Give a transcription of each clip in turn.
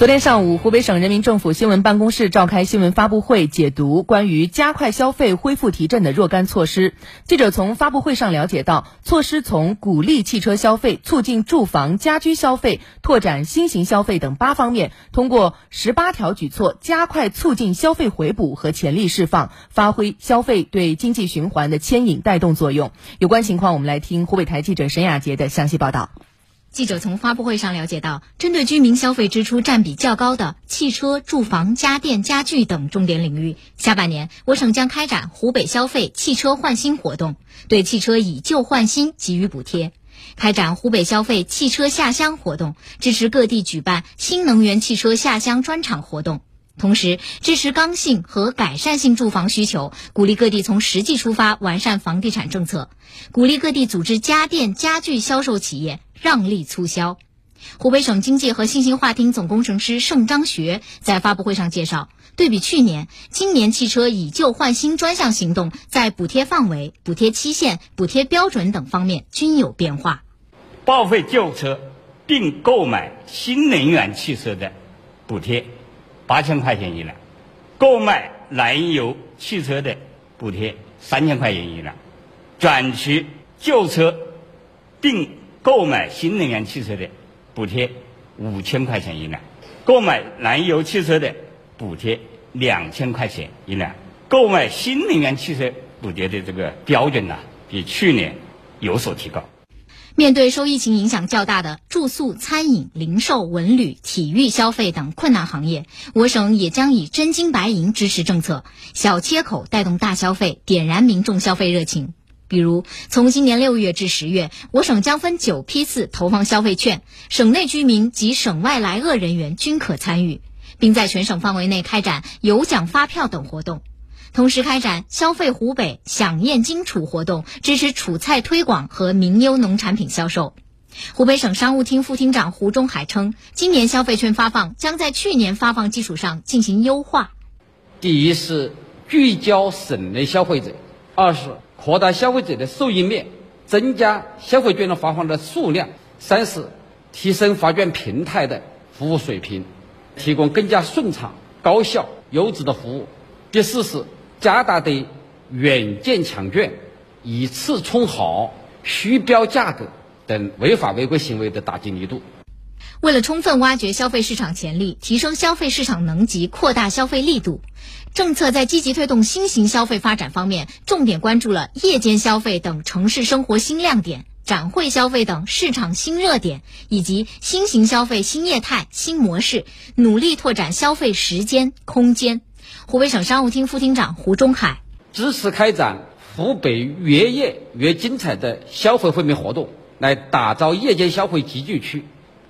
昨天上午，湖北省人民政府新闻办公室召开新闻发布会，解读关于加快消费恢复提振的若干措施。记者从发布会上了解到，措施从鼓励汽车消费、促进住房家居消费、拓展新型消费等八方面，通过十八条举措，加快促进消费回补和潜力释放，发挥消费对经济循环的牵引带动作用。有关情况，我们来听湖北台记者沈雅杰的详细报道。记者从发布会上了解到，针对居民消费支出占比较高的汽车、住房、家电、家具等重点领域，下半年我省将开展湖北消费汽车换新活动，对汽车以旧换新给予补贴；开展湖北消费汽车下乡活动，支持各地举办新能源汽车下乡专场活动。同时，支持刚性和改善性住房需求，鼓励各地从实际出发完善房地产政策，鼓励各地组织家电家具销售企业让利促销。湖北省经济和信息化厅总工程师盛章学在发布会上介绍，对比去年，今年汽车以旧换新专项行动在补贴范围、补贴期限、补贴标准等方面均有变化。报废旧车并购买新能源汽车的补贴。八千块钱一辆，购买燃油汽车的补贴三千块钱一辆，转取旧车并购买新能源汽车的补贴五千块钱一辆，购买燃油汽车的补贴两千块钱一辆，购买新能源汽车补贴的这个标准呢，比去年有所提高。面对受疫情影响较大的住宿、餐饮、零售、文旅、体育消费等困难行业，我省也将以真金白银支持政策，小切口带动大消费，点燃民众消费热情。比如，从今年六月至十月，我省将分九批次投放消费券，省内居民及省外来鄂人员均可参与，并在全省范围内开展有奖发票等活动。同时开展消费湖北享宴荆楚活动，支持楚菜推广和名优农产品销售。湖北省商务厅副厅长胡忠海称，今年消费券发放将在去年发放基础上进行优化。第一是聚焦省内消费者，二是扩大消费者的受益面，增加消费券的发放的数量，三是提升发券平台的服务水平，提供更加顺畅、高效、优质的服务。第四是。加大对远件抢券、以次充好、虚标价格等违法违规行为的打击力度。为了充分挖掘消费市场潜力，提升消费市场能级，扩大消费力度，政策在积极推动新型消费发展方面，重点关注了夜间消费等城市生活新亮点、展会消费等市场新热点，以及新型消费新业态、新模式，努力拓展消费时间、空间。湖北省商务厅副厅长胡忠海支持开展湖北越夜越精彩的消费惠民活动，来打造夜间消费集聚区。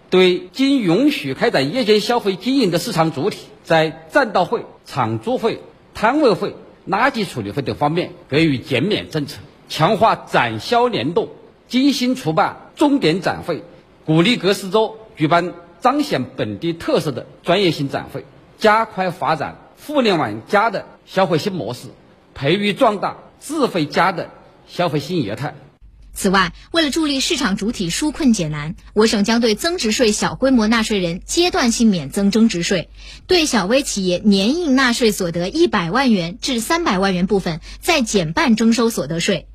对经允许开展夜间消费经营的市场主体，在占道费、场租费、摊位费、垃圾处理费等方面给予减免政策，强化展销联动，精心筹办重点展会，鼓励各市州举办彰显本地特色的专业性展会，加快发展。互联网加的消费新模式，培育壮大智慧加的消费新业态。此外，为了助力市场主体纾困解难，我省将对增值税小规模纳税人阶段性免征增值税，对小微企业年应纳税所得一百万元至三百万元部分再减半征收所得税。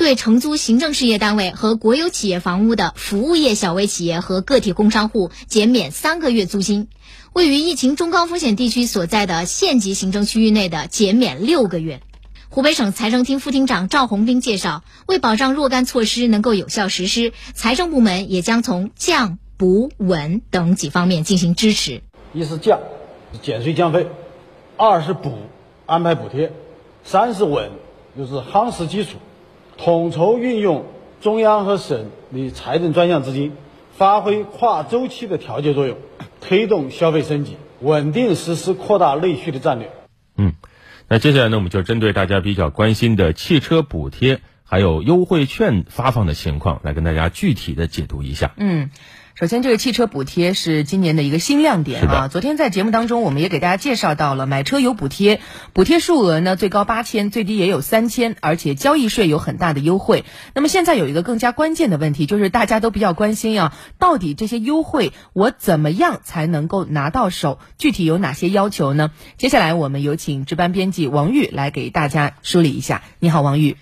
对承租行政事业单位和国有企业房屋的服务业小微企业和个体工商户减免三个月租金，位于疫情中高风险地区所在的县级行政区域内的减免六个月。湖北省财政厅副厅长赵红兵介绍，为保障若干措施能够有效实施，财政部门也将从降、补、稳等几方面进行支持。一是降，减税降费；二是补，安排补贴；三是稳，就是夯实基础。统筹运用中央和省的财政专项资金，发挥跨周期的调节作用，推动消费升级，稳定实施扩大内需的战略。嗯，那接下来呢，我们就针对大家比较关心的汽车补贴还有优惠券发放的情况，来跟大家具体的解读一下。嗯。首先，这个汽车补贴是今年的一个新亮点啊。昨天在节目当中，我们也给大家介绍到了买车有补贴，补贴数额呢最高八千，最低也有三千，而且交易税有很大的优惠。那么现在有一个更加关键的问题，就是大家都比较关心啊，到底这些优惠我怎么样才能够拿到手？具体有哪些要求呢？接下来我们有请值班编辑王玉来给大家梳理一下。你好，王玉。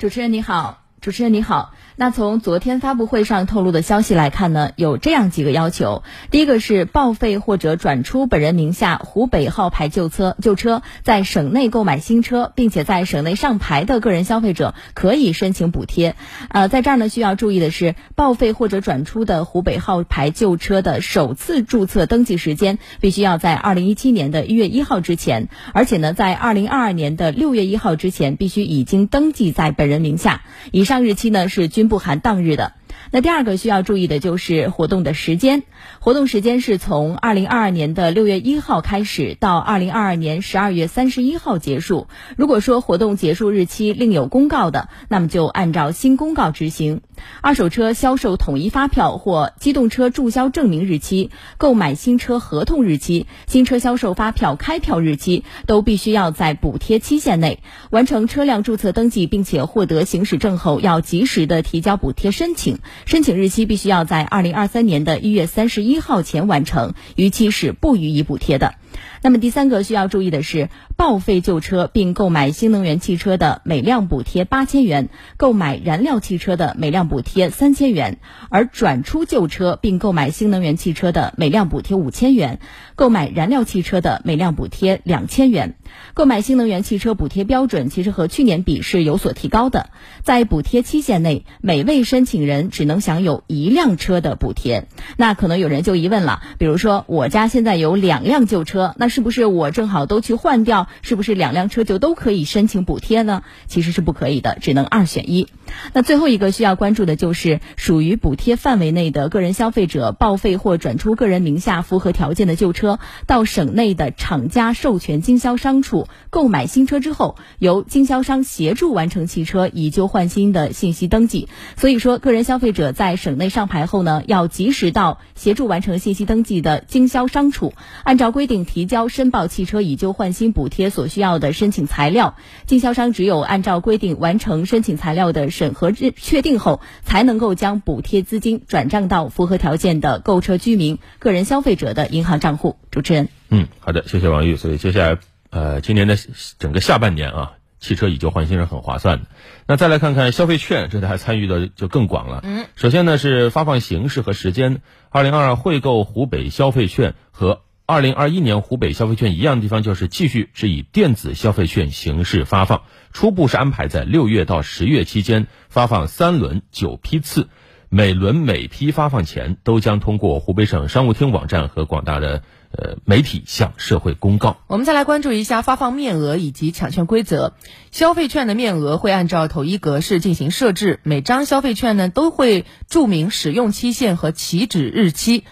主持人你好，主持人你好。那从昨天发布会上透露的消息来看呢，有这样几个要求。第一个是报废或者转出本人名下湖北号牌旧车，旧车在省内购买新车，并且在省内上牌的个人消费者可以申请补贴。呃，在这儿呢需要注意的是，报废或者转出的湖北号牌旧车的首次注册登记时间必须要在二零一七年的一月一号之前，而且呢，在二零二二年的六月一号之前必须已经登记在本人名下。以上日期呢是均。不含当日的。那第二个需要注意的就是活动的时间，活动时间是从二零二二年的六月一号开始，到二零二二年十二月三十一号结束。如果说活动结束日期另有公告的，那么就按照新公告执行。二手车销售统一发票或机动车注销证明日期、购买新车合同日期、新车销售发票开票日期，都必须要在补贴期限内完成车辆注册登记，并且获得行驶证后，要及时的提交补贴申请。申请日期必须要在二零二三年的一月三十一号前完成，逾期是不予以补贴的。那么第三个需要注意的是，报废旧车并购买新能源汽车的每辆补贴八千元，购买燃料汽车的每辆补贴三千元；而转出旧车并购买新能源汽车的每辆补贴五千元，购买燃料汽车的每辆补贴两千元。购买新能源汽车补贴标准其实和去年比是有所提高的，在补贴期限内，每位申请人只能享有一辆车的补贴。那可能有人就疑问了，比如说我家现在有两辆旧车，那是不是我正好都去换掉，是不是两辆车就都可以申请补贴呢？其实是不可以的，只能二选一。那最后一个需要关注的就是属于补贴范围内的个人消费者报废或转出个人名下符合条件的旧车，到省内的厂家授权经销商处购买新车之后，由经销商协助完成汽车以旧换新的信息登记。所以说，个人消费者在省内上牌后呢，要及时到协助完成信息登记的经销商处，按照规定提交申报汽车以旧换新补贴所需要的申请材料。经销商只有按照规定完成申请材料的。审核确确定后，才能够将补贴资金转账到符合条件的购车居民、个人消费者的银行账户。主持人，嗯，好的，谢谢王玉。所以接下来，呃，今年的整个下半年啊，汽车以旧换新是很划算的。那再来看看消费券，这台参与的就更广了。嗯，首先呢是发放形式和时间，二零二二惠购湖北消费券和。二零二一年湖北消费券一样的地方就是继续是以电子消费券形式发放，初步是安排在六月到十月期间发放三轮九批次，每轮每批发放前都将通过湖北省商务厅网站和广大的呃媒体向社会公告。我们再来关注一下发放面额以及抢券规则，消费券的面额会按照统一格式进行设置，每张消费券呢都会注明使用期限和起止日期。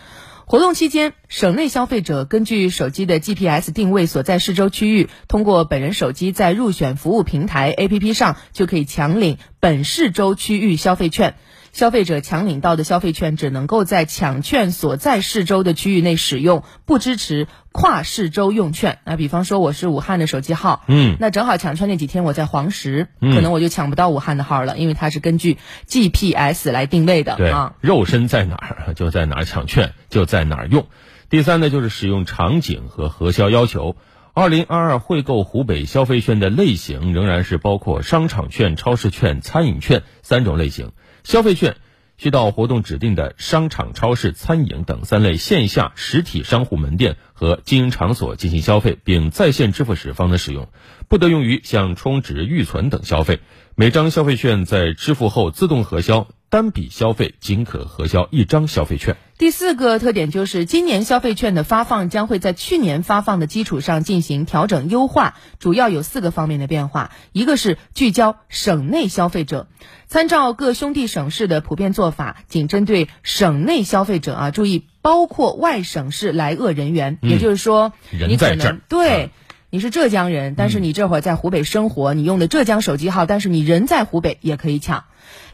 活动期间，省内消费者根据手机的 GPS 定位所在市州区域，通过本人手机在入选服务平台 APP 上就可以抢领本市州区域消费券。消费者抢领到的消费券只能够在抢券所在市州的区域内使用，不支持跨市州用券。那比方说我是武汉的手机号，嗯，那正好抢券那几天我在黄石，嗯可能我就抢不到武汉的号了，因为它是根据 GPS 来定位的。对啊，肉身在哪儿就在哪儿抢券，就在哪儿用。第三呢，就是使用场景和核销要求。二零二二惠购湖北消费券的类型仍然是包括商场券、超市券、餐饮券三种类型。消费券需到活动指定的商场、超市、餐饮等三类线下实体商户门店和经营场所进行消费，并在线支付时方能使用，不得用于向充值、预存等消费。每张消费券在支付后自动核销。单笔消费仅可核销一张消费券。第四个特点就是，今年消费券的发放将会在去年发放的基础上进行调整优化，主要有四个方面的变化。一个是聚焦省内消费者，参照各兄弟省市的普遍做法，仅针对省内消费者啊，注意包括外省市来鄂人员，也就是说，人在这儿对。你是浙江人，但是你这会儿在湖北生活，你用的浙江手机号，但是你人在湖北也可以抢。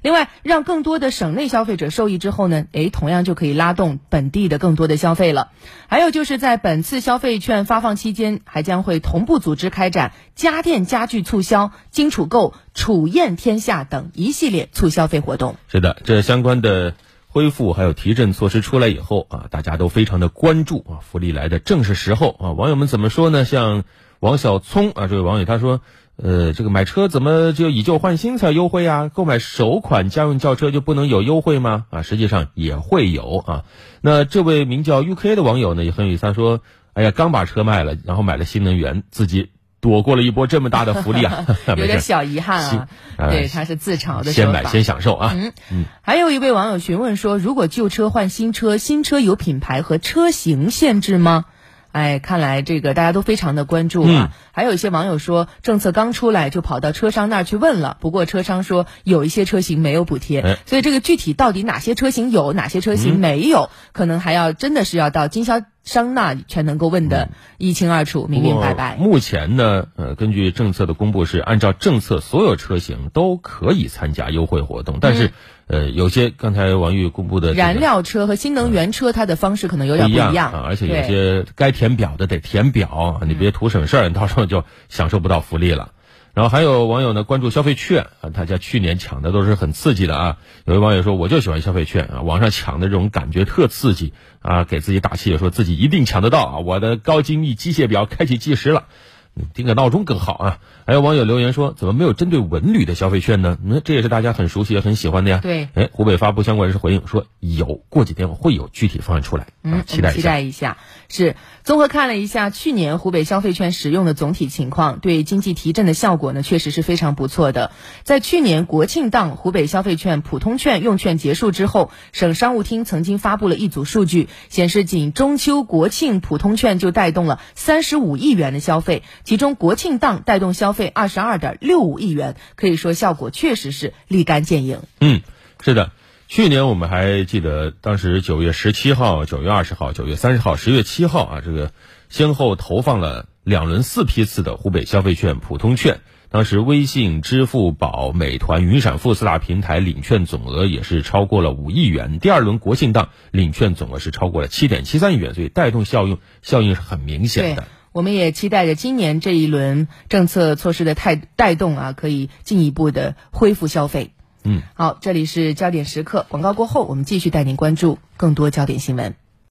另外，让更多的省内消费者受益之后呢，诶，同样就可以拉动本地的更多的消费了。还有就是在本次消费券发放期间，还将会同步组织开展家电家具促销、金储购、储宴天下等一系列促消费活动。是的，这相关的恢复还有提振措施出来以后啊，大家都非常的关注啊，福利来的正是时候啊。网友们怎么说呢？像王小聪啊，这位网友他说。呃，这个买车怎么就以旧换新才优惠啊？购买首款家用轿车就不能有优惠吗？啊，实际上也会有啊。那这位名叫 UK 的网友呢，也很有意思，他说：“哎呀，刚把车卖了，然后买了新能源，自己躲过了一波这么大的福利啊，有点小遗憾啊。”对，他是自嘲的先买先享受啊。嗯嗯。还有一位网友询问说：“如果旧车换新车，新车有品牌和车型限制吗？”哎，看来这个大家都非常的关注啊。还有一些网友说，政策刚出来就跑到车商那儿去问了，不过车商说有一些车型没有补贴，所以这个具体到底哪些车型有，哪些车型没有，可能还要真的是要到经销商那全能够问得一清二楚、明明白白。目前呢，呃，根据政策的公布是按照政策，所有车型都可以参加优惠活动，但是。呃，有些刚才王玉公布的燃料车和新能源车，它的方式可能有点不一样啊，而且有些该填表的得填表，你别图省事儿，你到时候就享受不到福利了。然后还有网友呢关注消费券啊，大家去年抢的都是很刺激的啊。有位网友说，我就喜欢消费券啊，网上抢的这种感觉特刺激啊，给自己打气，说自己一定抢得到啊，我的高精密机械表开启计时了。定个闹钟更好啊！还有网友留言说，怎么没有针对文旅的消费券呢？那这也是大家很熟悉也很喜欢的呀。对，哎，湖北发布相关人士回应说，有，过几天会有具体方案出来，嗯，期待期待一下。是综合看了一下去年湖北消费券使用的总体情况，对经济提振的效果呢，确实是非常不错的。在去年国庆档，湖北消费券普通券用券结束之后，省商务厅曾经发布了一组数据，显示仅中秋国庆普通券就带动了三十五亿元的消费。其中国庆档带动消费二十二点六五亿元，可以说效果确实是立竿见影。嗯，是的，去年我们还记得，当时九月十七号、九月二十号、九月三十号、十月七号啊，这个先后投放了两轮四批次的湖北消费券普通券。当时微信、支付宝、美团、云闪付四大平台领券总额也是超过了五亿元。第二轮国庆档领券总额是超过了七点七三亿元，所以带动效应效应是很明显的。我们也期待着今年这一轮政策措施的带带动啊，可以进一步的恢复消费。嗯，好，这里是焦点时刻，广告过后，我们继续带您关注更多焦点新闻。